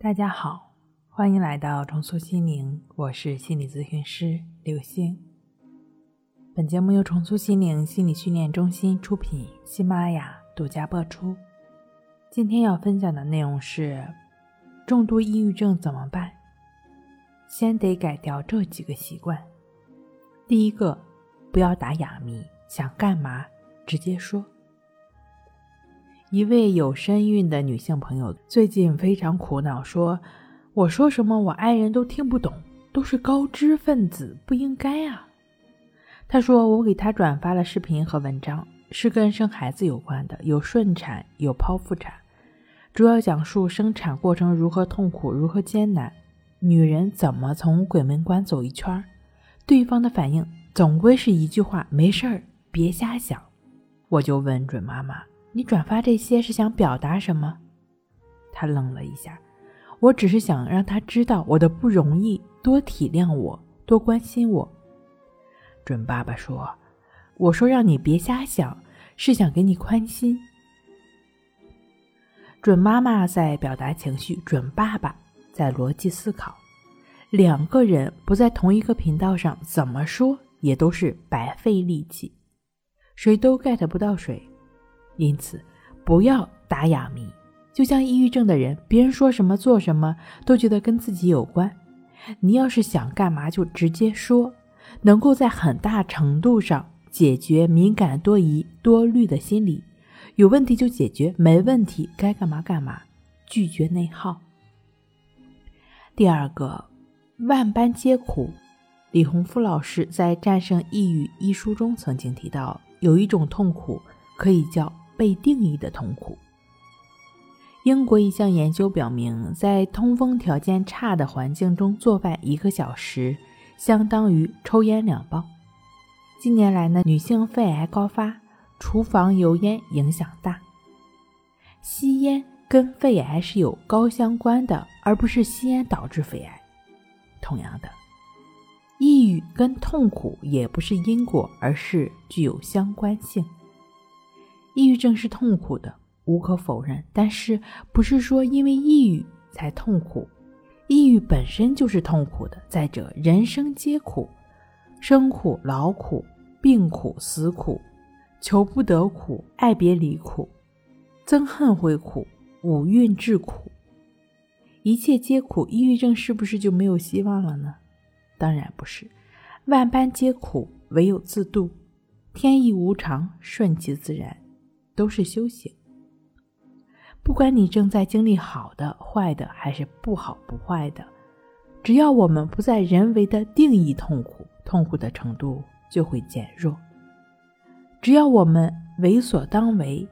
大家好，欢迎来到重塑心灵，我是心理咨询师刘星。本节目由重塑心灵心理训练中心出品，喜马拉雅独家播出。今天要分享的内容是：重度抑郁症怎么办？先得改掉这几个习惯。第一个，不要打哑谜，想干嘛直接说。一位有身孕的女性朋友最近非常苦恼，说：“我说什么，我爱人都听不懂，都是高知分子，不应该啊。”她说：“我给她转发了视频和文章，是跟生孩子有关的，有顺产，有剖腹产，主要讲述生产过程如何痛苦，如何艰难，女人怎么从鬼门关走一圈。对方的反应总归是一句话：没事儿，别瞎想。”我就问准妈妈。你转发这些是想表达什么？他愣了一下，我只是想让他知道我的不容易，多体谅我，多关心我。准爸爸说：“我说让你别瞎想，是想给你宽心。”准妈妈在表达情绪，准爸爸在逻辑思考，两个人不在同一个频道上，怎么说也都是白费力气，谁都 get 不到谁。因此，不要打哑谜。就像抑郁症的人，别人说什么做什么都觉得跟自己有关。你要是想干嘛，就直接说，能够在很大程度上解决敏感、多疑、多虑的心理。有问题就解决，没问题该干嘛干嘛，拒绝内耗。第二个，万般皆苦。李洪福老师在《战胜抑郁》一书中曾经提到，有一种痛苦可以叫。被定义的痛苦。英国一项研究表明，在通风条件差的环境中做饭一个小时，相当于抽烟两包。近年来呢，女性肺癌高发，厨房油烟影响大。吸烟跟肺癌是有高相关的，而不是吸烟导致肺癌。同样的，抑郁跟痛苦也不是因果，而是具有相关性。抑郁症是痛苦的，无可否认。但是不是说因为抑郁才痛苦？抑郁本身就是痛苦的。再者，人生皆苦，生苦、劳苦、病苦、死苦，求不得苦，爱别离苦，憎恨会苦，五蕴至苦，一切皆苦。抑郁症是不是就没有希望了呢？当然不是。万般皆苦，唯有自度。天意无常，顺其自然。都是修行。不管你正在经历好的、坏的，还是不好不坏的，只要我们不再人为的定义痛苦，痛苦的程度就会减弱；只要我们为所当为，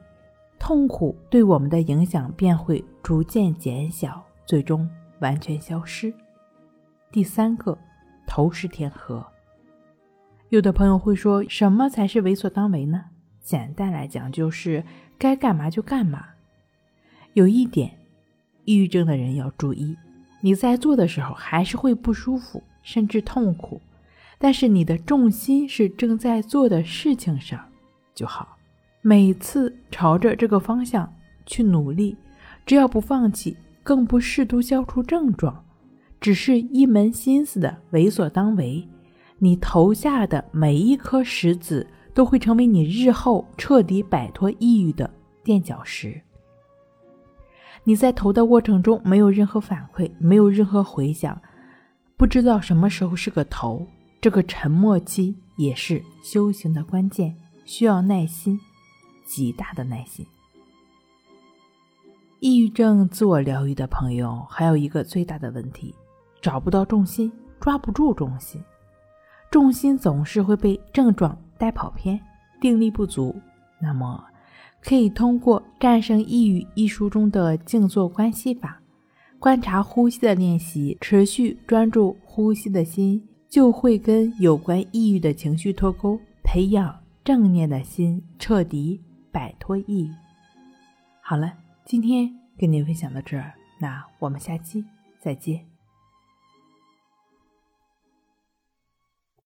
痛苦对我们的影响便会逐渐减小，最终完全消失。第三个，头是天河。有的朋友会说，什么才是为所当为呢？简单来讲，就是该干嘛就干嘛。有一点，抑郁症的人要注意：你在做的时候还是会不舒服，甚至痛苦，但是你的重心是正在做的事情上就好。每次朝着这个方向去努力，只要不放弃，更不试图消除症状，只是一门心思的为所当为，你投下的每一颗石子。都会成为你日后彻底摆脱抑郁的垫脚石。你在投的过程中没有任何反馈，没有任何回响，不知道什么时候是个头。这个沉默期也是修行的关键，需要耐心，极大的耐心。抑郁症自我疗愈的朋友还有一个最大的问题，找不到重心，抓不住重心，重心总是会被症状。带跑偏，定力不足，那么可以通过《战胜抑郁》一书中的静坐关系法，观察呼吸的练习，持续专注呼吸的心，就会跟有关抑郁的情绪脱钩，培养正念的心，彻底摆脱抑郁。好了，今天跟您分享到这儿，那我们下期再见。